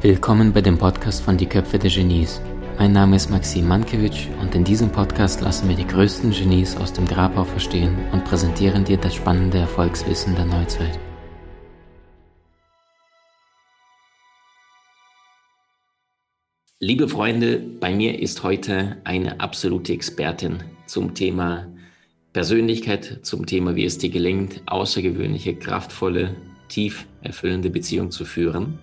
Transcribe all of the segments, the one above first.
Willkommen bei dem Podcast von Die Köpfe der Genies. Mein Name ist Maxim Mankewitsch und in diesem Podcast lassen wir die größten Genies aus dem Grabau verstehen und präsentieren dir das spannende Erfolgswissen der Neuzeit. Liebe Freunde, bei mir ist heute eine absolute Expertin zum Thema Persönlichkeit, zum Thema, wie es dir gelingt, außergewöhnliche, kraftvolle, tief erfüllende Beziehungen zu führen.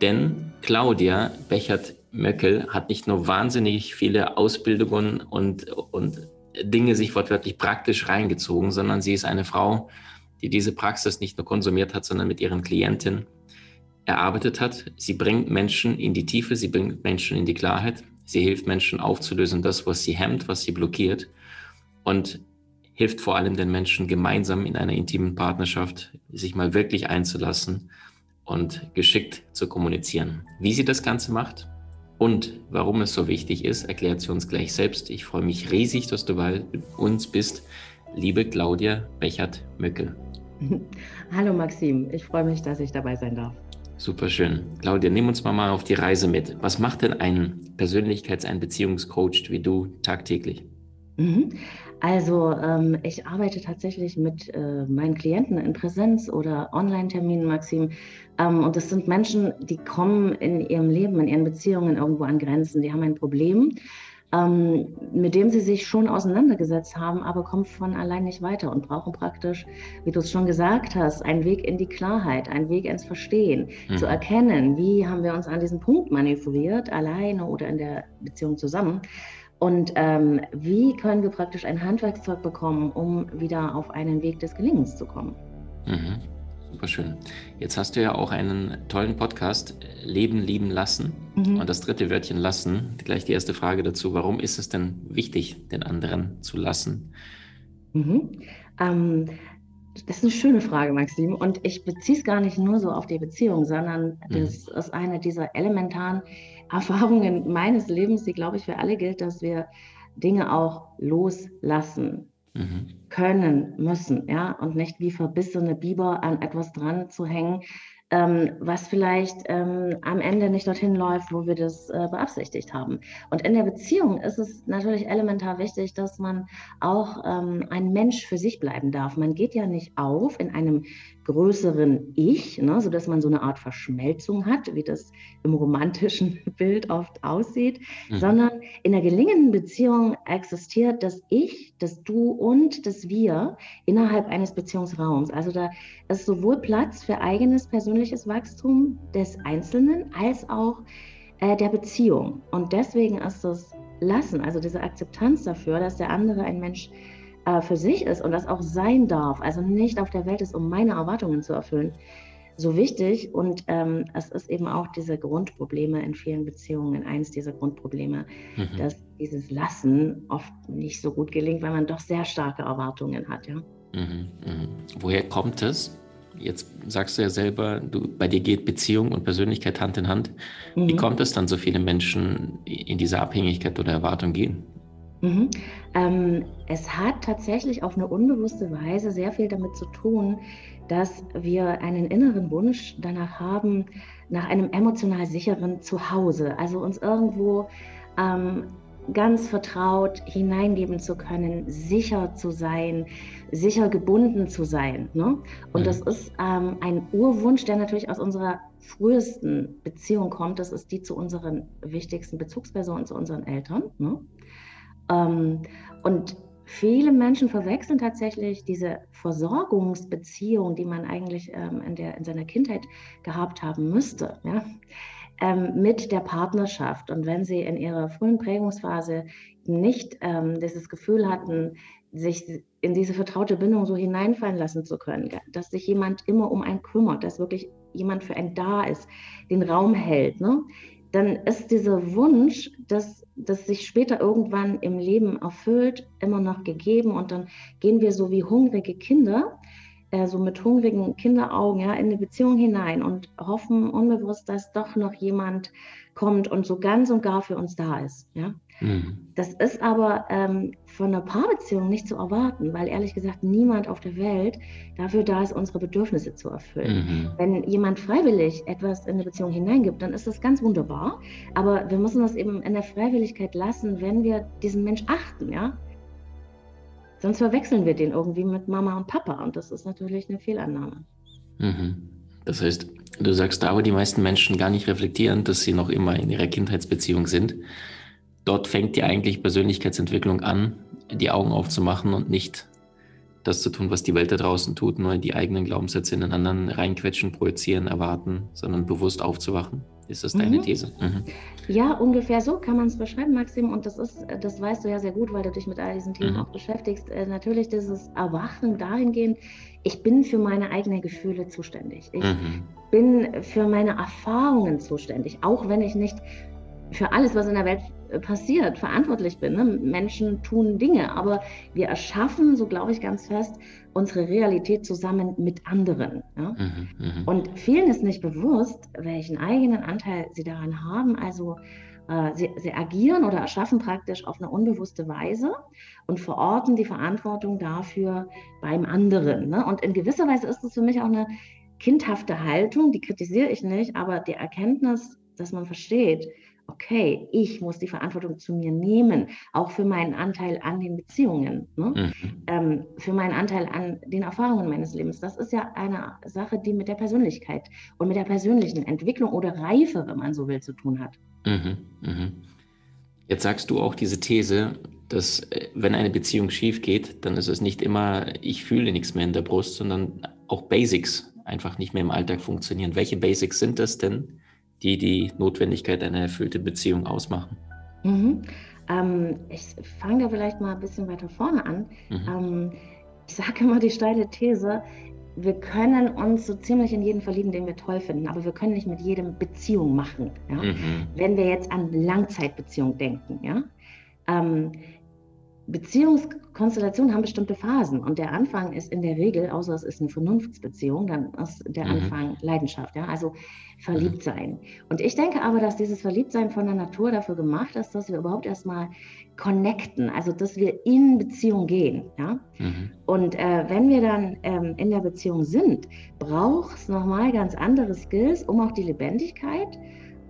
Denn Claudia Bechert-Möckel hat nicht nur wahnsinnig viele Ausbildungen und, und Dinge sich wortwörtlich praktisch reingezogen, sondern sie ist eine Frau, die diese Praxis nicht nur konsumiert hat, sondern mit ihren Klienten erarbeitet hat. Sie bringt Menschen in die Tiefe, sie bringt Menschen in die Klarheit, sie hilft Menschen aufzulösen, das, was sie hemmt, was sie blockiert und hilft vor allem den Menschen gemeinsam in einer intimen Partnerschaft sich mal wirklich einzulassen und geschickt zu kommunizieren. Wie sie das Ganze macht und warum es so wichtig ist, erklärt sie uns gleich selbst. Ich freue mich riesig, dass du bei uns bist, liebe Claudia Bechert-Möckel. Hallo Maxim, ich freue mich, dass ich dabei sein darf. Super schön. Claudia, nimm uns mal, mal auf die Reise mit. Was macht denn ein Persönlichkeits-, ein Beziehungscoach wie du tagtäglich? Mhm. Also ähm, ich arbeite tatsächlich mit äh, meinen Klienten in Präsenz oder Online-Terminen, Maxim. Ähm, und das sind Menschen, die kommen in ihrem Leben, in ihren Beziehungen irgendwo an Grenzen. Die haben ein Problem, ähm, mit dem sie sich schon auseinandergesetzt haben, aber kommen von allein nicht weiter und brauchen praktisch, wie du es schon gesagt hast, einen Weg in die Klarheit, einen Weg ins Verstehen, mhm. zu erkennen, wie haben wir uns an diesen Punkt manövriert, alleine oder in der Beziehung zusammen und ähm, wie können wir praktisch ein Handwerkszeug bekommen, um wieder auf einen Weg des Gelingens zu kommen? Mhm. Super schön. Jetzt hast du ja auch einen tollen Podcast, Leben, Lieben, Lassen. Mhm. Und das dritte Wörtchen lassen, gleich die erste Frage dazu. Warum ist es denn wichtig, den anderen zu lassen? Mhm. Ähm, das ist eine schöne Frage, Maxim. Und ich beziehe es gar nicht nur so auf die Beziehung, sondern mhm. das ist eine dieser elementaren Erfahrungen meines Lebens, die, glaube ich, für alle gilt, dass wir Dinge auch loslassen mhm. können, müssen, ja, und nicht wie verbissene Biber an etwas dran zu hängen, ähm, was vielleicht ähm, am Ende nicht dorthin läuft, wo wir das äh, beabsichtigt haben. Und in der Beziehung ist es natürlich elementar wichtig, dass man auch ähm, ein Mensch für sich bleiben darf. Man geht ja nicht auf in einem größeren Ich, ne, sodass man so eine Art Verschmelzung hat, wie das im romantischen Bild oft aussieht, mhm. sondern in einer gelingenden Beziehung existiert das Ich, das Du und das Wir innerhalb eines Beziehungsraums. Also da ist sowohl Platz für eigenes persönliches Wachstum des Einzelnen als auch äh, der Beziehung. Und deswegen ist das Lassen, also diese Akzeptanz dafür, dass der andere ein Mensch ist, äh, für sich ist und das auch sein darf, also nicht auf der Welt ist, um meine Erwartungen zu erfüllen, so wichtig. Und ähm, es ist eben auch diese Grundprobleme in vielen Beziehungen, eines dieser Grundprobleme, mhm. dass dieses Lassen oft nicht so gut gelingt, weil man doch sehr starke Erwartungen hat. Ja? Mhm, mh. Woher kommt es? Jetzt sagst du ja selber, du, bei dir geht Beziehung und Persönlichkeit Hand in Hand. Mhm. Wie kommt es dann, so viele Menschen in diese Abhängigkeit oder Erwartung gehen? Mhm. Ähm, es hat tatsächlich auf eine unbewusste Weise sehr viel damit zu tun, dass wir einen inneren Wunsch danach haben, nach einem emotional sicheren Zuhause, also uns irgendwo ähm, ganz vertraut hineingeben zu können, sicher zu sein, sicher gebunden zu sein. Ne? Und mhm. das ist ähm, ein Urwunsch, der natürlich aus unserer frühesten Beziehung kommt. Das ist die zu unseren wichtigsten Bezugspersonen, zu unseren Eltern. Ne? Ähm, und viele Menschen verwechseln tatsächlich diese Versorgungsbeziehung, die man eigentlich ähm, in, der, in seiner Kindheit gehabt haben müsste, ja, ähm, mit der Partnerschaft. Und wenn sie in ihrer frühen Prägungsphase nicht ähm, dieses Gefühl hatten, sich in diese vertraute Bindung so hineinfallen lassen zu können, dass sich jemand immer um einen kümmert, dass wirklich jemand für einen da ist, den Raum hält, ne? Dann ist dieser Wunsch, dass das sich später irgendwann im Leben erfüllt, immer noch gegeben und dann gehen wir so wie hungrige Kinder äh, so mit hungrigen Kinderaugen ja, in eine Beziehung hinein und hoffen unbewusst, dass doch noch jemand kommt und so ganz und gar für uns da ist. Ja? Mhm. Das ist aber ähm, von einer Paarbeziehung nicht zu erwarten, weil ehrlich gesagt niemand auf der Welt dafür da ist, unsere Bedürfnisse zu erfüllen. Mhm. Wenn jemand freiwillig etwas in eine Beziehung hineingibt, dann ist das ganz wunderbar. Aber wir müssen das eben in der Freiwilligkeit lassen, wenn wir diesen Mensch achten. Ja? Sonst verwechseln wir den irgendwie mit Mama und Papa und das ist natürlich eine Fehlannahme. Mhm. Das heißt, du sagst da, wo die meisten Menschen gar nicht reflektieren, dass sie noch immer in ihrer Kindheitsbeziehung sind. Dort fängt die eigentlich Persönlichkeitsentwicklung an, die Augen aufzumachen und nicht das zu tun, was die Welt da draußen tut, nur die eigenen Glaubenssätze in den anderen reinquetschen, projizieren, erwarten, sondern bewusst aufzuwachen. Ist das deine mhm. These? Mhm. Ja, ungefähr so kann man es beschreiben, Maxim. Und das ist, das weißt du ja sehr gut, weil du dich mit all diesen Themen mhm. auch beschäftigst. Äh, natürlich dieses Erwachen dahingehend, ich bin für meine eigenen Gefühle zuständig. Ich mhm. bin für meine Erfahrungen zuständig, auch wenn ich nicht für alles, was in der Welt passiert, verantwortlich bin. Ne? Menschen tun Dinge, aber wir erschaffen, so glaube ich ganz fest, unsere Realität zusammen mit anderen. Ja? Mhm, mh. Und vielen ist nicht bewusst, welchen eigenen Anteil sie daran haben. Also äh, sie, sie, agieren oder erschaffen praktisch auf eine unbewusste Weise und verorten die Verantwortung dafür beim anderen. Ne? Und in gewisser Weise ist es für mich auch eine kindhafte Haltung, die kritisiere ich nicht, aber die Erkenntnis, dass man versteht, okay, ich muss die Verantwortung zu mir nehmen, auch für meinen Anteil an den Beziehungen, ne? mhm. ähm, für meinen Anteil an den Erfahrungen meines Lebens. Das ist ja eine Sache, die mit der Persönlichkeit und mit der persönlichen Entwicklung oder Reife, wenn man so will, zu tun hat. Mhm. Mhm. Jetzt sagst du auch diese These, dass äh, wenn eine Beziehung schief geht, dann ist es nicht immer, ich fühle nichts mehr in der Brust, sondern auch Basics einfach nicht mehr im Alltag funktionieren. Welche Basics sind das denn? Die die Notwendigkeit einer erfüllten Beziehung ausmachen? Mhm. Ähm, ich fange da vielleicht mal ein bisschen weiter vorne an. Mhm. Ähm, ich sage immer die steile These, wir können uns so ziemlich in jeden verlieben, den wir toll finden, aber wir können nicht mit jedem Beziehung machen. Ja? Mhm. Wenn wir jetzt an Langzeitbeziehung denken, ja. Ähm, Beziehungskonstellationen haben bestimmte Phasen und der Anfang ist in der Regel, außer es ist eine Vernunftsbeziehung, dann ist der mhm. Anfang Leidenschaft, ja, also verliebt mhm. sein. Und ich denke aber, dass dieses Verliebtsein von der Natur dafür gemacht ist, dass wir überhaupt erstmal connecten, also dass wir in Beziehung gehen, ja. Mhm. Und äh, wenn wir dann ähm, in der Beziehung sind, braucht es nochmal ganz andere Skills, um auch die Lebendigkeit,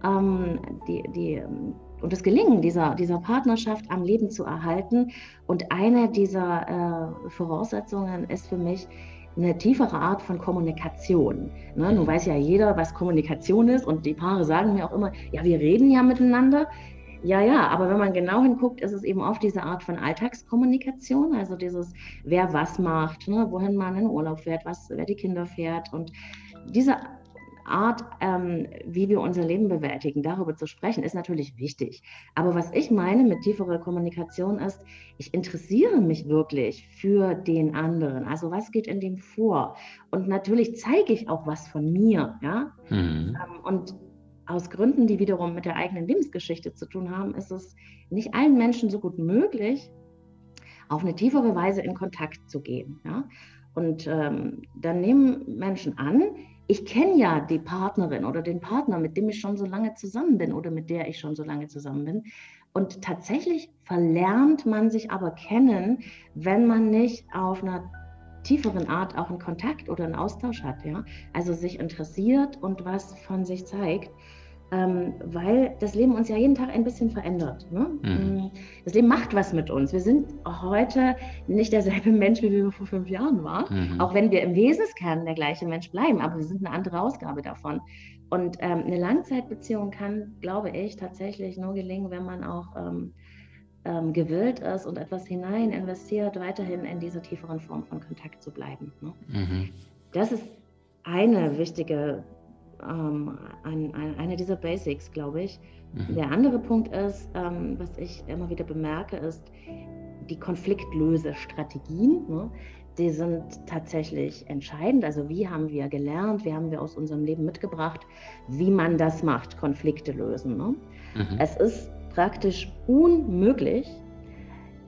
ähm, die, die ähm, und das Gelingen dieser, dieser Partnerschaft am Leben zu erhalten. Und eine dieser äh, Voraussetzungen ist für mich eine tiefere Art von Kommunikation. Ne? Nun weiß ja jeder, was Kommunikation ist und die Paare sagen mir auch immer, ja, wir reden ja miteinander. Ja, ja, aber wenn man genau hinguckt, ist es eben oft diese Art von Alltagskommunikation, also dieses, wer was macht, ne? wohin man in Urlaub fährt, was, wer die Kinder fährt und diese Art, ähm, wie wir unser Leben bewältigen, darüber zu sprechen, ist natürlich wichtig. Aber was ich meine mit tieferer Kommunikation ist, ich interessiere mich wirklich für den anderen. Also was geht in dem vor? Und natürlich zeige ich auch was von mir. Ja? Mhm. Ähm, und aus Gründen, die wiederum mit der eigenen Lebensgeschichte zu tun haben, ist es nicht allen Menschen so gut möglich, auf eine tiefere Weise in Kontakt zu gehen. Ja? Und ähm, dann nehmen Menschen an, ich kenne ja die Partnerin oder den Partner, mit dem ich schon so lange zusammen bin oder mit der ich schon so lange zusammen bin. Und tatsächlich verlernt man sich aber kennen, wenn man nicht auf einer tieferen Art auch einen Kontakt oder einen Austausch hat. Ja? Also sich interessiert und was von sich zeigt ähm, weil das Leben uns ja jeden Tag ein bisschen verändert. Ne? Mhm. Mm, das Leben macht was mit uns. Wir sind heute nicht derselbe Mensch, wie wir vor fünf Jahren waren, mhm. auch wenn wir im Wesenskern der gleiche Mensch bleiben, aber wir sind eine andere Ausgabe davon. Und ähm, eine Langzeitbeziehung kann, glaube ich, tatsächlich nur gelingen, wenn man auch ähm, ähm, gewillt ist und etwas hinein investiert, weiterhin in dieser tieferen Form von Kontakt zu bleiben. Ne? Mhm. Das ist eine wichtige ähm, ein, ein, einer dieser Basics, glaube ich. Mhm. Der andere Punkt ist, ähm, was ich immer wieder bemerke, ist die Konfliktlösestrategien. Ne? Die sind tatsächlich entscheidend. Also wie haben wir gelernt, wie haben wir aus unserem Leben mitgebracht, wie man das macht, Konflikte lösen. Ne? Mhm. Es ist praktisch unmöglich,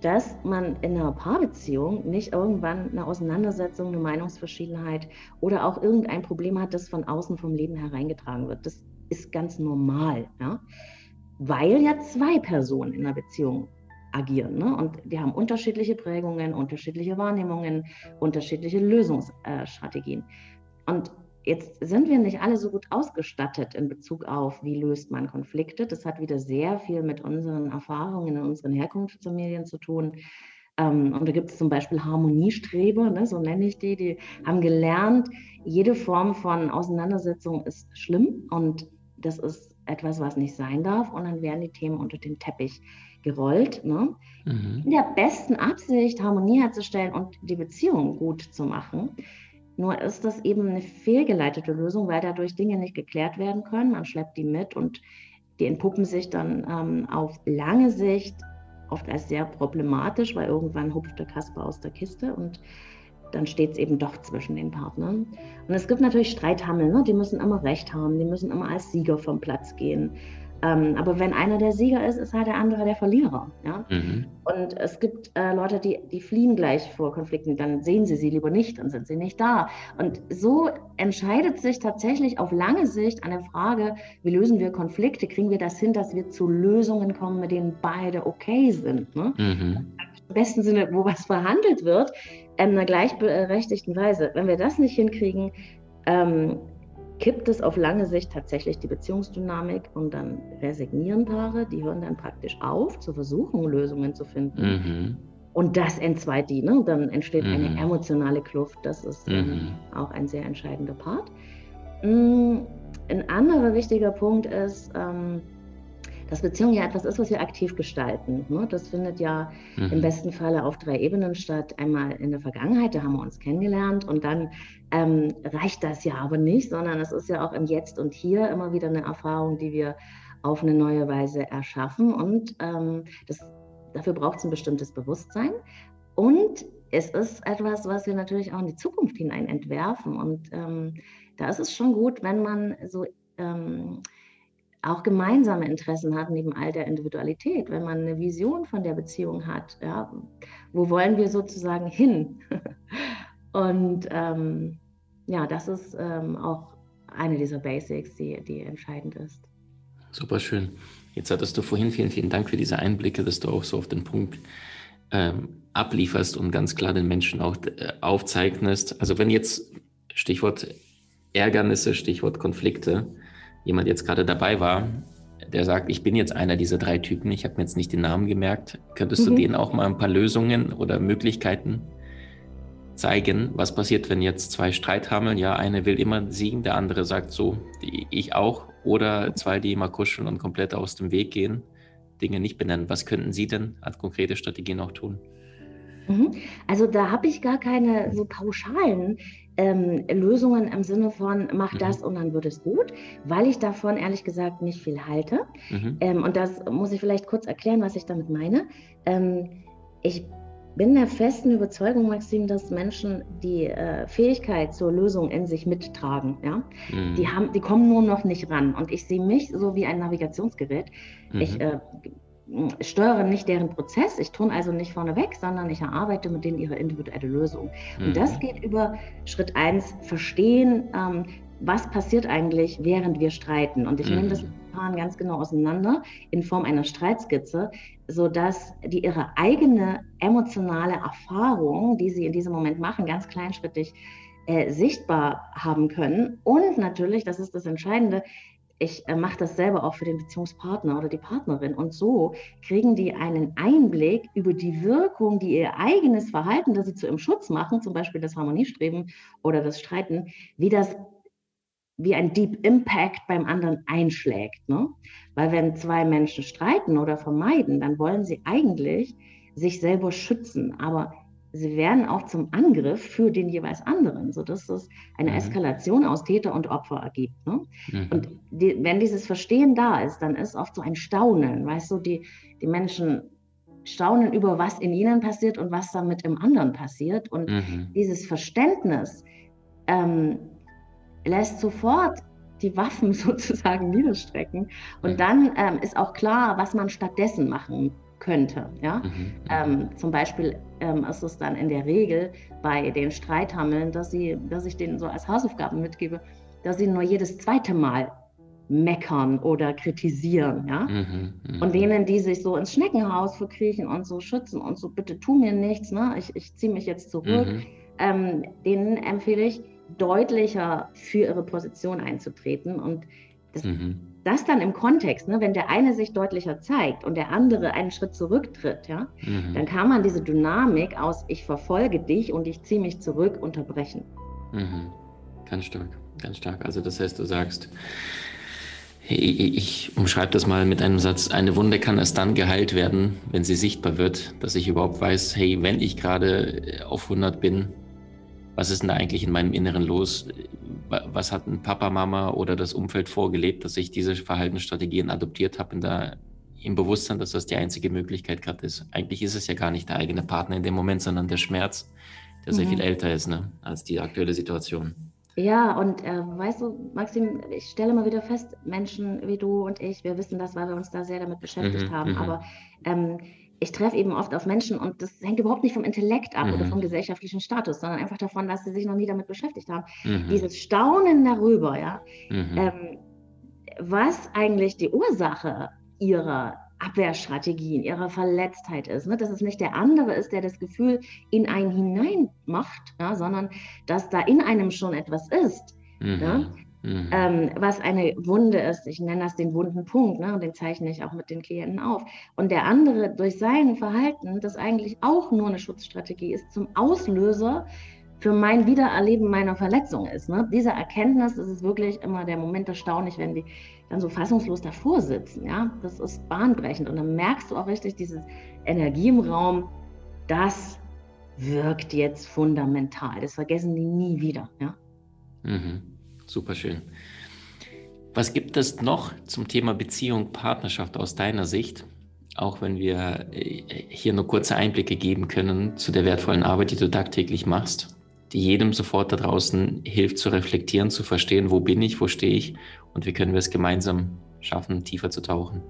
dass man in einer Paarbeziehung nicht irgendwann eine Auseinandersetzung, eine Meinungsverschiedenheit oder auch irgendein Problem hat, das von außen vom Leben hereingetragen wird. Das ist ganz normal, ja? weil ja zwei Personen in einer Beziehung agieren. Ne? Und die haben unterschiedliche Prägungen, unterschiedliche Wahrnehmungen, unterschiedliche Lösungsstrategien. Und jetzt sind wir nicht alle so gut ausgestattet in Bezug auf, wie löst man Konflikte. Das hat wieder sehr viel mit unseren Erfahrungen in unseren Herkunftsfamilien zu tun. Ähm, und da gibt es zum Beispiel Harmoniestreber, ne, so nenne ich die, die haben gelernt, jede Form von Auseinandersetzung ist schlimm und das ist etwas, was nicht sein darf. Und dann werden die Themen unter den Teppich gerollt. Ne? Mhm. In der besten Absicht, Harmonie herzustellen und die Beziehung gut zu machen. Nur ist das eben eine fehlgeleitete Lösung, weil dadurch Dinge nicht geklärt werden können. Man schleppt die mit und die entpuppen sich dann ähm, auf lange Sicht oft als sehr problematisch, weil irgendwann hupft der Kasper aus der Kiste und dann steht es eben doch zwischen den Partnern. Und es gibt natürlich Streithammel, ne? die müssen immer Recht haben, die müssen immer als Sieger vom Platz gehen. Ähm, aber wenn einer der Sieger ist, ist halt der andere der Verlierer. Ja? Mhm. Und es gibt äh, Leute, die, die fliehen gleich vor Konflikten, dann sehen sie sie lieber nicht, dann sind sie nicht da. Und so entscheidet sich tatsächlich auf lange Sicht an der Frage, wie lösen wir Konflikte, kriegen wir das hin, dass wir zu Lösungen kommen, mit denen beide okay sind. Ne? Mhm. Im besten Sinne, wo was verhandelt wird, in einer gleichberechtigten Weise. Wenn wir das nicht hinkriegen, ähm, kippt es auf lange Sicht tatsächlich die Beziehungsdynamik und dann resignieren Paare, die hören dann praktisch auf, zu versuchen, Lösungen zu finden. Mhm. Und das entzweit die, ne? dann entsteht mhm. eine emotionale Kluft. Das ist ähm, mhm. auch ein sehr entscheidender Part. Mm, ein anderer wichtiger Punkt ist, ähm, dass Beziehung ja etwas ist, was wir aktiv gestalten. Ne? Das findet ja mhm. im besten Falle auf drei Ebenen statt. Einmal in der Vergangenheit, da haben wir uns kennengelernt und dann ähm, reicht das ja aber nicht, sondern es ist ja auch im Jetzt und Hier immer wieder eine Erfahrung, die wir auf eine neue Weise erschaffen und ähm, das, dafür braucht es ein bestimmtes Bewusstsein und es ist etwas, was wir natürlich auch in die Zukunft hinein entwerfen und ähm, da ist es schon gut, wenn man so ähm, auch gemeinsame Interessen hat, neben all der Individualität, wenn man eine Vision von der Beziehung hat, ja, wo wollen wir sozusagen hin? Und ähm, ja, das ist ähm, auch eine dieser Basics, die, die entscheidend ist. Super schön. Jetzt hattest du vorhin, vielen, vielen Dank für diese Einblicke, dass du auch so auf den Punkt ähm, ablieferst und ganz klar den Menschen auch äh, aufzeichnest. Also wenn jetzt Stichwort Ärgernisse, Stichwort Konflikte, jemand jetzt gerade dabei war, der sagt, ich bin jetzt einer dieser drei Typen, ich habe mir jetzt nicht den Namen gemerkt, könntest mhm. du denen auch mal ein paar Lösungen oder Möglichkeiten zeigen, was passiert, wenn jetzt zwei Streit haben? Ja, eine will immer siegen, der andere sagt so, ich auch, oder zwei, die immer kuscheln und komplett aus dem Weg gehen, Dinge nicht benennen. Was könnten Sie denn als konkrete Strategien auch tun? Mhm. Also da habe ich gar keine so pauschalen ähm, Lösungen im Sinne von mach mhm. das und dann wird es gut, weil ich davon ehrlich gesagt nicht viel halte. Mhm. Ähm, und das muss ich vielleicht kurz erklären, was ich damit meine. Ähm, ich bin der festen Überzeugung, Maxim, dass Menschen die äh, Fähigkeit zur Lösung in sich mittragen. Ja? Mhm. Die, haben, die kommen nur noch nicht ran. Und ich sehe mich so wie ein Navigationsgerät. Mhm. Ich äh, steuere nicht deren Prozess, ich tue also nicht vorneweg, sondern ich erarbeite mit denen ihre individuelle Lösung. Mhm. Und das geht über Schritt eins verstehen, ähm, was passiert eigentlich, während wir streiten. Und ich mhm. nehme das mit Paaren ganz genau auseinander in Form einer Streitskizze, sodass die ihre eigene emotionale Erfahrung, die sie in diesem Moment machen, ganz kleinschrittig äh, sichtbar haben können. Und natürlich, das ist das Entscheidende, ich äh, mache das selber auch für den Beziehungspartner oder die Partnerin. Und so kriegen die einen Einblick über die Wirkung, die ihr eigenes Verhalten, das sie zu ihrem Schutz machen, zum Beispiel das Harmoniestreben oder das Streiten, wie das wie ein Deep Impact beim anderen einschlägt. Ne? Weil wenn zwei Menschen streiten oder vermeiden, dann wollen sie eigentlich sich selber schützen. Aber sie werden auch zum Angriff für den jeweils anderen, sodass es eine mhm. Eskalation aus Täter und Opfer ergibt. Ne? Mhm. Und die, wenn dieses Verstehen da ist, dann ist oft so ein Staunen, weißt du, die, die Menschen staunen über, was in ihnen passiert und was damit im anderen passiert. Und mhm. dieses Verständnis ähm, lässt sofort die Waffen sozusagen niederstrecken. Und dann ähm, ist auch klar, was man stattdessen machen könnte. Ja? Mhm, mhm. ähm, zum Beispiel ähm, ist es dann in der Regel bei den Streithammeln, dass, sie, dass ich denen so als Hausaufgaben mitgebe, dass sie nur jedes zweite Mal meckern oder kritisieren, ja. Mhm, mh. Und denen, die sich so ins Schneckenhaus verkriechen und so schützen und so, bitte tu mir nichts, ne? ich, ich ziehe mich jetzt zurück, mhm. ähm, denen empfehle ich, deutlicher für ihre Position einzutreten und das, mhm. Das dann im Kontext, ne, wenn der eine sich deutlicher zeigt und der andere einen Schritt zurücktritt, ja, mhm. dann kann man diese Dynamik aus ich verfolge dich und ich ziehe mich zurück unterbrechen. Mhm. Ganz stark, ganz stark. Also das heißt, du sagst, ich umschreibe das mal mit einem Satz. Eine Wunde kann erst dann geheilt werden, wenn sie sichtbar wird, dass ich überhaupt weiß, hey, wenn ich gerade auf 100 bin, was ist denn da eigentlich in meinem Inneren los? Was hat ein Papa, Mama oder das Umfeld vorgelebt, dass ich diese Verhaltensstrategien adoptiert habe, in der, im Bewusstsein, dass das die einzige Möglichkeit gerade ist. Eigentlich ist es ja gar nicht der eigene Partner in dem Moment, sondern der Schmerz, der mhm. sehr viel älter ist ne, als die aktuelle Situation. Ja, und äh, weißt du, Maxim, ich stelle mal wieder fest, Menschen wie du und ich, wir wissen das, weil wir uns da sehr damit beschäftigt mhm, haben, mhm. aber ähm, ich treffe eben oft auf Menschen und das hängt überhaupt nicht vom Intellekt ab mhm. oder vom gesellschaftlichen Status, sondern einfach davon, dass sie sich noch nie damit beschäftigt haben. Mhm. Dieses Staunen darüber, ja, mhm. ähm, was eigentlich die Ursache ihrer Abwehrstrategien, ihrer Verletztheit ist. Ne? Dass es nicht der andere ist, der das Gefühl in einen hinein macht, ja? sondern dass da in einem schon etwas ist. Mhm. Ja? Mhm. Ähm, was eine Wunde ist. Ich nenne das den wunden Punkt ne? und den zeichne ich auch mit den Klienten auf. Und der andere durch sein Verhalten, das eigentlich auch nur eine Schutzstrategie ist, zum Auslöser für mein Wiedererleben meiner Verletzung ist. Ne? Diese Erkenntnis, das ist wirklich immer der Moment erstaunlich, wenn die dann so fassungslos davor sitzen. Ja? Das ist bahnbrechend. Und dann merkst du auch richtig diese Energie im Raum, das wirkt jetzt fundamental. Das vergessen die nie wieder. Ja? Mhm. Super schön. Was gibt es noch zum Thema Beziehung, Partnerschaft aus deiner Sicht? Auch wenn wir äh, hier nur kurze Einblicke geben können zu der wertvollen Arbeit, die du tagtäglich machst, die jedem sofort da draußen hilft zu reflektieren, zu verstehen, wo bin ich, wo stehe ich und wie können wir es gemeinsam schaffen, tiefer zu tauchen.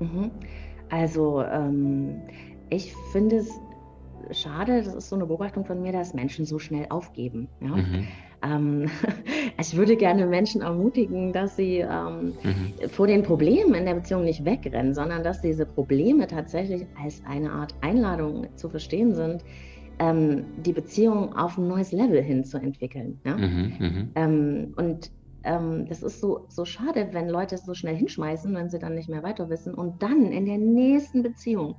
Mhm. Also ähm, ich finde es schade, das ist so eine Beobachtung von mir, dass Menschen so schnell aufgeben. Ja? Mhm. Ähm, ich würde gerne Menschen ermutigen, dass sie ähm, mhm. vor den Problemen in der Beziehung nicht wegrennen, sondern dass diese Probleme tatsächlich als eine Art Einladung zu verstehen sind, ähm, die Beziehung auf ein neues Level hin zu entwickeln. Ja? Mhm, mhm. ähm, und ähm, das ist so, so schade, wenn Leute es so schnell hinschmeißen, wenn sie dann nicht mehr weiter wissen und dann in der nächsten Beziehung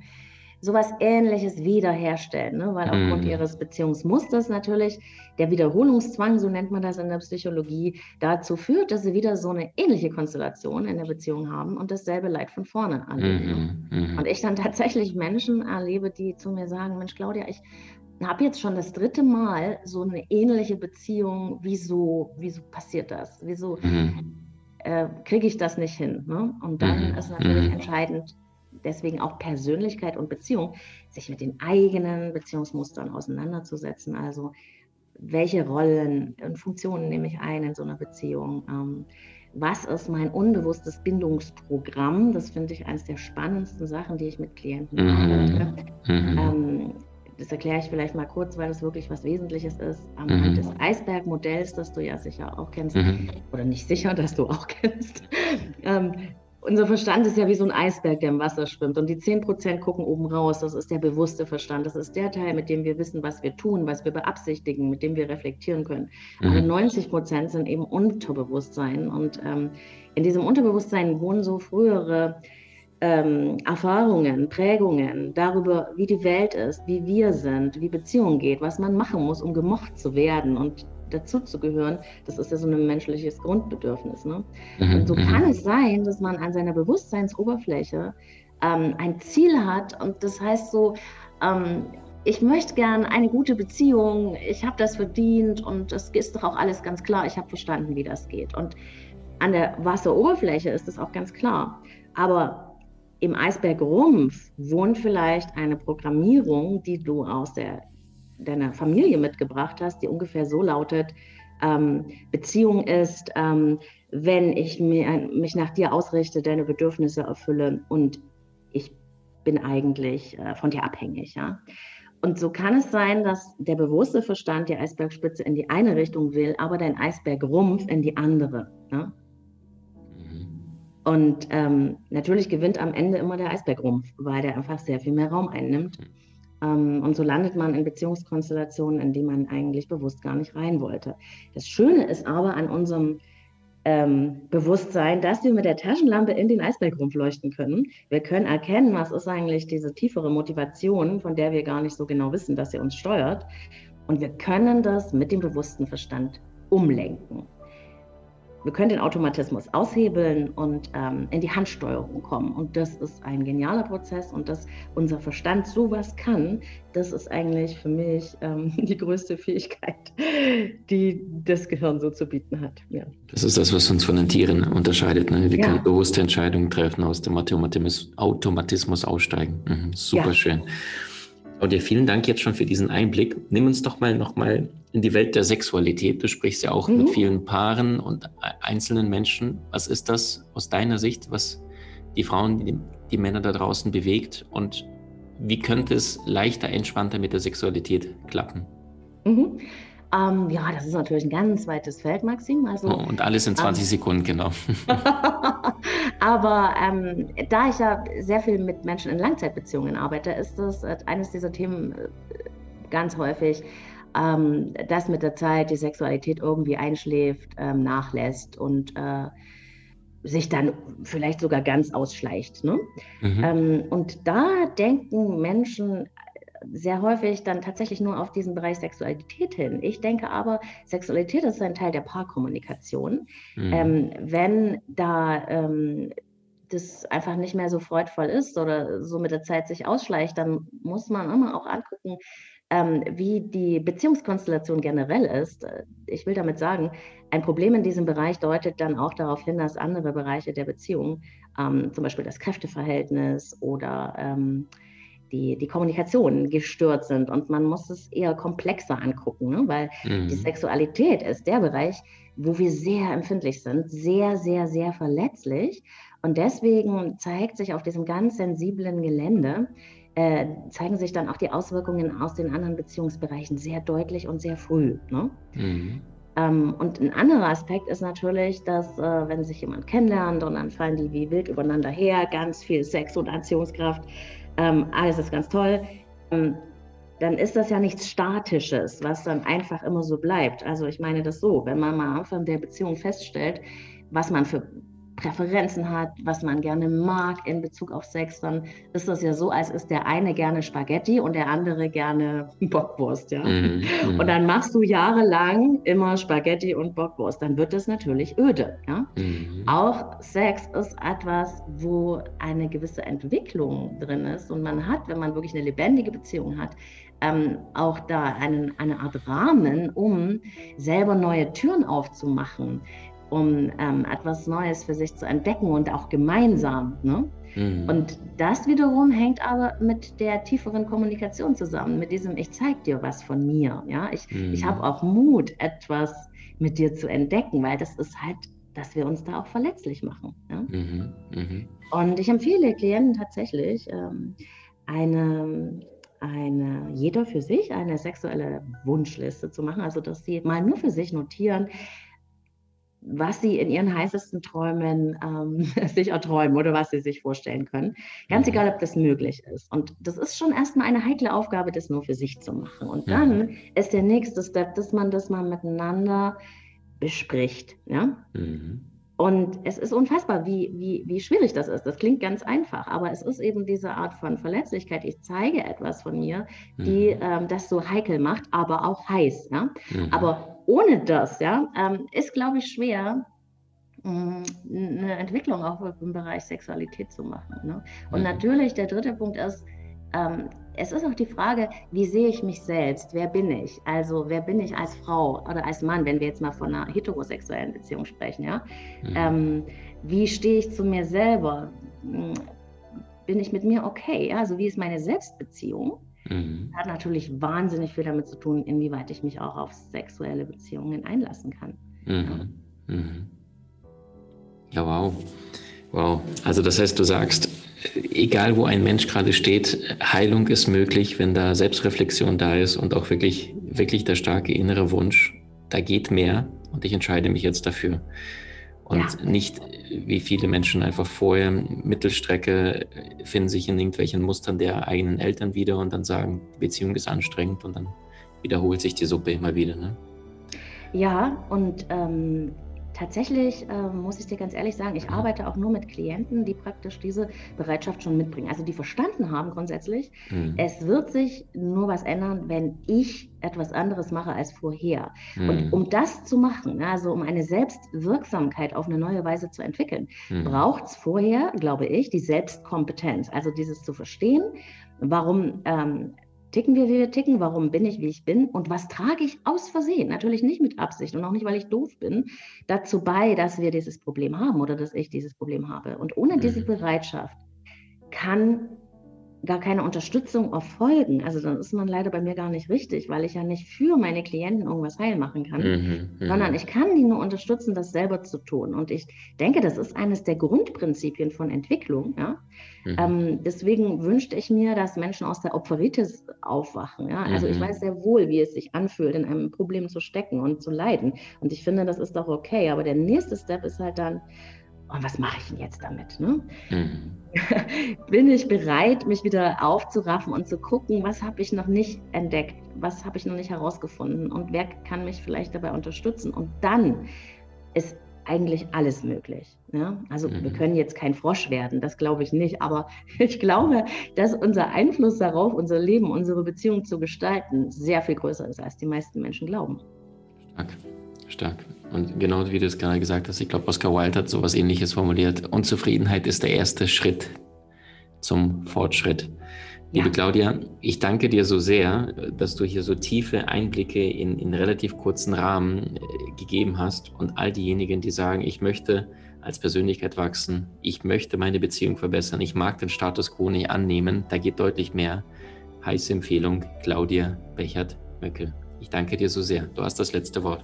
sowas Ähnliches wiederherstellen, ne? weil aufgrund mm. ihres Beziehungsmusters natürlich der Wiederholungszwang, so nennt man das in der Psychologie, dazu führt, dass sie wieder so eine ähnliche Konstellation in der Beziehung haben und dasselbe Leid von vorne erleben. Mm -hmm, mm Und ich dann tatsächlich Menschen erlebe, die zu mir sagen, Mensch, Claudia, ich habe jetzt schon das dritte Mal so eine ähnliche Beziehung. Wieso, wieso passiert das? Wieso mhm. äh, kriege ich das nicht hin? Ne? Und dann mhm. ist natürlich mhm. entscheidend, deswegen auch Persönlichkeit und Beziehung, sich mit den eigenen Beziehungsmustern auseinanderzusetzen. Also welche Rollen und Funktionen nehme ich ein in so einer Beziehung? Ähm, was ist mein unbewusstes Bindungsprogramm? Das finde ich eines der spannendsten Sachen, die ich mit Klienten mhm. Mhm. Ähm, das erkläre ich vielleicht mal kurz, weil das wirklich was Wesentliches ist. Anhand mhm. des Eisbergmodells, das du ja sicher auch kennst, mhm. oder nicht sicher, dass du auch kennst. ähm, unser Verstand ist ja wie so ein Eisberg, der im Wasser schwimmt. Und die 10% gucken oben raus. Das ist der bewusste Verstand. Das ist der Teil, mit dem wir wissen, was wir tun, was wir beabsichtigen, mit dem wir reflektieren können. Mhm. Aber 90% sind eben Unterbewusstsein. Und ähm, in diesem Unterbewusstsein wohnen so frühere ähm, Erfahrungen, Prägungen darüber, wie die Welt ist, wie wir sind, wie Beziehung geht, was man machen muss, um gemocht zu werden und dazu zu gehören, das ist ja so ein menschliches Grundbedürfnis. Ne? Mhm, und so mhm. kann es sein, dass man an seiner Bewusstseinsoberfläche ähm, ein Ziel hat und das heißt so, ähm, ich möchte gern eine gute Beziehung, ich habe das verdient und es ist doch auch alles ganz klar, ich habe verstanden, wie das geht. Und an der Wasseroberfläche ist das auch ganz klar. Aber im Eisbergrumpf wohnt vielleicht eine Programmierung, die du aus der, deiner Familie mitgebracht hast, die ungefähr so lautet, ähm, Beziehung ist, ähm, wenn ich mir, mich nach dir ausrichte, deine Bedürfnisse erfülle und ich bin eigentlich äh, von dir abhängig, ja. Und so kann es sein, dass der bewusste Verstand die Eisbergspitze in die eine Richtung will, aber dein Eisbergrumpf in die andere. Ja? Mhm. Und ähm, natürlich gewinnt am Ende immer der Eisbergrumpf, weil der einfach sehr viel mehr Raum einnimmt. Ähm, und so landet man in Beziehungskonstellationen, in die man eigentlich bewusst gar nicht rein wollte. Das Schöne ist aber an unserem ähm, Bewusstsein, dass wir mit der Taschenlampe in den Eisbergrumpf leuchten können. Wir können erkennen, was ist eigentlich diese tiefere Motivation, von der wir gar nicht so genau wissen, dass sie uns steuert. Und wir können das mit dem bewussten Verstand umlenken. Wir können den Automatismus aushebeln und ähm, in die Handsteuerung kommen. Und das ist ein genialer Prozess und dass unser Verstand sowas kann, das ist eigentlich für mich ähm, die größte Fähigkeit, die das Gehirn so zu bieten hat. Ja. Das ist das, was uns von den Tieren unterscheidet. Ne? Wir ja. können bewusste Entscheidungen treffen, aus dem Automatismus, Automatismus aussteigen. Mhm, super ja. schön. Claudia, vielen Dank jetzt schon für diesen Einblick. Nimm uns doch mal nochmal in die Welt der Sexualität. Du sprichst ja auch mhm. mit vielen Paaren und einzelnen Menschen. Was ist das aus deiner Sicht, was die Frauen, die, die Männer da draußen bewegt? Und wie könnte es leichter, entspannter mit der Sexualität klappen? Mhm. Ähm, ja, das ist natürlich ein ganz weites Feld, Maxim. Also, oh, und alles in 20 ähm, Sekunden, genau. Aber ähm, da ich ja sehr viel mit Menschen in Langzeitbeziehungen arbeite, ist das äh, eines dieser Themen äh, ganz häufig, ähm, dass mit der Zeit die Sexualität irgendwie einschläft, ähm, nachlässt und äh, sich dann vielleicht sogar ganz ausschleicht. Ne? Mhm. Ähm, und da denken Menschen sehr häufig dann tatsächlich nur auf diesen Bereich Sexualität hin. Ich denke aber, Sexualität ist ein Teil der Paarkommunikation. Mhm. Ähm, wenn da ähm, das einfach nicht mehr so freudvoll ist oder so mit der Zeit sich ausschleicht, dann muss man immer auch angucken, ähm, wie die Beziehungskonstellation generell ist. Ich will damit sagen, ein Problem in diesem Bereich deutet dann auch darauf hin, dass andere Bereiche der Beziehung, ähm, zum Beispiel das Kräfteverhältnis oder ähm, die, die Kommunikation gestört sind. Und man muss es eher komplexer angucken, ne? weil mhm. die Sexualität ist der Bereich, wo wir sehr empfindlich sind, sehr, sehr, sehr verletzlich. Und deswegen zeigt sich auf diesem ganz sensiblen Gelände, äh, zeigen sich dann auch die Auswirkungen aus den anderen Beziehungsbereichen sehr deutlich und sehr früh. Ne? Mhm. Ähm, und ein anderer Aspekt ist natürlich, dass äh, wenn sich jemand kennenlernt und dann fallen die wie wild übereinander her, ganz viel Sex und Anziehungskraft, ähm, alles ist ganz toll, ähm, dann ist das ja nichts Statisches, was dann einfach immer so bleibt. Also ich meine das so, wenn man mal am Anfang der Beziehung feststellt, was man für Präferenzen hat, was man gerne mag in Bezug auf Sex, dann ist das ja so, als ist der eine gerne Spaghetti und der andere gerne Bockwurst, ja. Mhm, mhm. und dann machst du jahrelang immer Spaghetti und Bockwurst, dann wird es natürlich öde, ja. Mhm. Auch Sex ist etwas, wo eine gewisse Entwicklung drin ist und man hat, wenn man wirklich eine lebendige Beziehung hat, ähm, auch da einen, eine Art Rahmen, um selber neue Türen aufzumachen um ähm, etwas Neues für sich zu entdecken und auch gemeinsam. Ne? Mhm. Und das wiederum hängt aber mit der tieferen Kommunikation zusammen, mit diesem Ich zeig dir was von mir. Ja? Ich, mhm. ich habe auch Mut, etwas mit dir zu entdecken, weil das ist halt, dass wir uns da auch verletzlich machen. Ja? Mhm. mhm. Und ich empfehle Klienten tatsächlich ähm, eine eine, jeder für sich eine sexuelle Wunschliste zu machen, also dass sie mal nur für sich notieren, was sie in ihren heißesten Träumen ähm, sich erträumen oder was sie sich vorstellen können. Ganz mhm. egal, ob das möglich ist. Und das ist schon erstmal eine heikle Aufgabe, das nur für sich zu machen. Und dann mhm. ist der nächste Step, dass man das mal miteinander bespricht. Ja? Mhm. Und es ist unfassbar, wie, wie, wie schwierig das ist. Das klingt ganz einfach, aber es ist eben diese Art von Verletzlichkeit. Ich zeige etwas von mir, die mhm. ähm, das so heikel macht, aber auch heiß. Ja? Mhm. Aber ohne das ja, ähm, ist, glaube ich, schwer, mm, eine Entwicklung auch im Bereich Sexualität zu machen. Ne? Und mhm. natürlich, der dritte Punkt ist, ähm, es ist auch die Frage, wie sehe ich mich selbst? Wer bin ich? Also wer bin ich als Frau oder als Mann, wenn wir jetzt mal von einer heterosexuellen Beziehung sprechen, ja? Mhm. Ähm, wie stehe ich zu mir selber? Hm, bin ich mit mir okay? Also wie ist meine Selbstbeziehung? Mhm. Hat natürlich wahnsinnig viel damit zu tun, inwieweit ich mich auch auf sexuelle Beziehungen einlassen kann. Mhm. Ja. Mhm. ja, wow. Wow. Also das heißt, du sagst, egal wo ein Mensch gerade steht, Heilung ist möglich, wenn da Selbstreflexion da ist und auch wirklich, wirklich der starke innere Wunsch, da geht mehr und ich entscheide mich jetzt dafür. Und ja. nicht wie viele Menschen einfach vorher Mittelstrecke finden sich in irgendwelchen Mustern der eigenen Eltern wieder und dann sagen, die Beziehung ist anstrengend und dann wiederholt sich die Suppe immer wieder. Ne? Ja, und ähm, Tatsächlich äh, muss ich dir ganz ehrlich sagen, ich arbeite auch nur mit Klienten, die praktisch diese Bereitschaft schon mitbringen. Also die verstanden haben grundsätzlich, mhm. es wird sich nur was ändern, wenn ich etwas anderes mache als vorher. Mhm. Und um das zu machen, also um eine Selbstwirksamkeit auf eine neue Weise zu entwickeln, mhm. braucht es vorher, glaube ich, die Selbstkompetenz. Also dieses zu verstehen, warum ähm, ticken wir, wie wir ticken, warum bin ich, wie ich bin und was trage ich aus Versehen, natürlich nicht mit Absicht und auch nicht, weil ich doof bin, dazu bei, dass wir dieses Problem haben oder dass ich dieses Problem habe. Und ohne diese mhm. Bereitschaft kann gar keine Unterstützung erfolgen. Also dann ist man leider bei mir gar nicht richtig, weil ich ja nicht für meine Klienten irgendwas heil machen kann, mhm, mhm. sondern ich kann die nur unterstützen, das selber zu tun. Und ich denke, das ist eines der Grundprinzipien von Entwicklung. Ja? Mhm. Ähm, deswegen wünschte ich mir, dass Menschen aus der Opferitis aufwachen. Ja? Also ich mhm. weiß sehr wohl, wie es sich anfühlt, in einem Problem zu stecken und zu leiden. Und ich finde, das ist doch okay. Aber der nächste Step ist halt dann, und was mache ich denn jetzt damit? Ne? Mhm. Bin ich bereit, mich wieder aufzuraffen und zu gucken, was habe ich noch nicht entdeckt, was habe ich noch nicht herausgefunden und wer kann mich vielleicht dabei unterstützen? Und dann ist eigentlich alles möglich. Ja? Also mhm. wir können jetzt kein Frosch werden, das glaube ich nicht, aber ich glaube, dass unser Einfluss darauf, unser Leben, unsere Beziehung zu gestalten, sehr viel größer ist, als die meisten Menschen glauben. Stark, stark. Und genau wie du es gerade gesagt hast, ich glaube, Oscar Wilde hat sowas ähnliches formuliert. Unzufriedenheit ist der erste Schritt zum Fortschritt. Liebe ja. Claudia, ich danke dir so sehr, dass du hier so tiefe Einblicke in, in relativ kurzen Rahmen äh, gegeben hast und all diejenigen, die sagen, ich möchte als Persönlichkeit wachsen, ich möchte meine Beziehung verbessern, ich mag den Status quo nicht annehmen, da geht deutlich mehr. Heiße Empfehlung, Claudia Bechert-Möckel. Ich danke dir so sehr. Du hast das letzte Wort.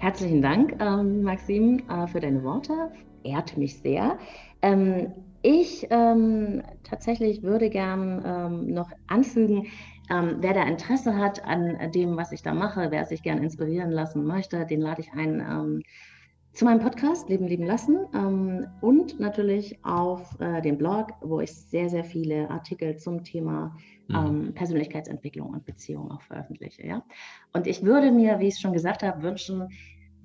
Herzlichen Dank, ähm, Maxim, äh, für deine Worte. Ehrt mich sehr. Ähm, ich ähm, tatsächlich würde gern ähm, noch anfügen, ähm, wer da Interesse hat an dem, was ich da mache, wer sich gern inspirieren lassen möchte, den lade ich ein ähm, zu meinem Podcast Leben lieben lassen ähm, und natürlich auf äh, dem Blog, wo ich sehr, sehr viele Artikel zum Thema mhm. ähm, Persönlichkeitsentwicklung und Beziehung auch veröffentliche. Ja? Und ich würde mir, wie ich es schon gesagt habe, wünschen,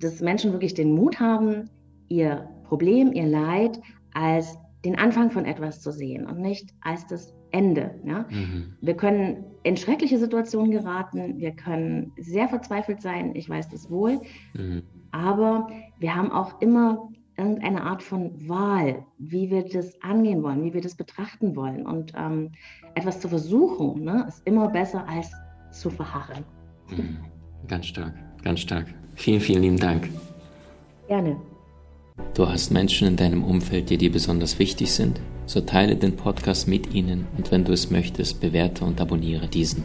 dass Menschen wirklich den Mut haben, ihr Problem, ihr Leid als den Anfang von etwas zu sehen und nicht als das Ende. Ja? Mhm. Wir können in schreckliche Situationen geraten, wir können sehr verzweifelt sein, ich weiß das wohl, mhm. Aber wir haben auch immer irgendeine Art von Wahl, wie wir das angehen wollen, wie wir das betrachten wollen. Und ähm, etwas zu versuchen, ne, ist immer besser als zu verharren. Mhm. Ganz stark, ganz stark. Vielen, vielen lieben Dank. Gerne. Du hast Menschen in deinem Umfeld, die dir besonders wichtig sind? So teile den Podcast mit ihnen und wenn du es möchtest, bewerte und abonniere diesen.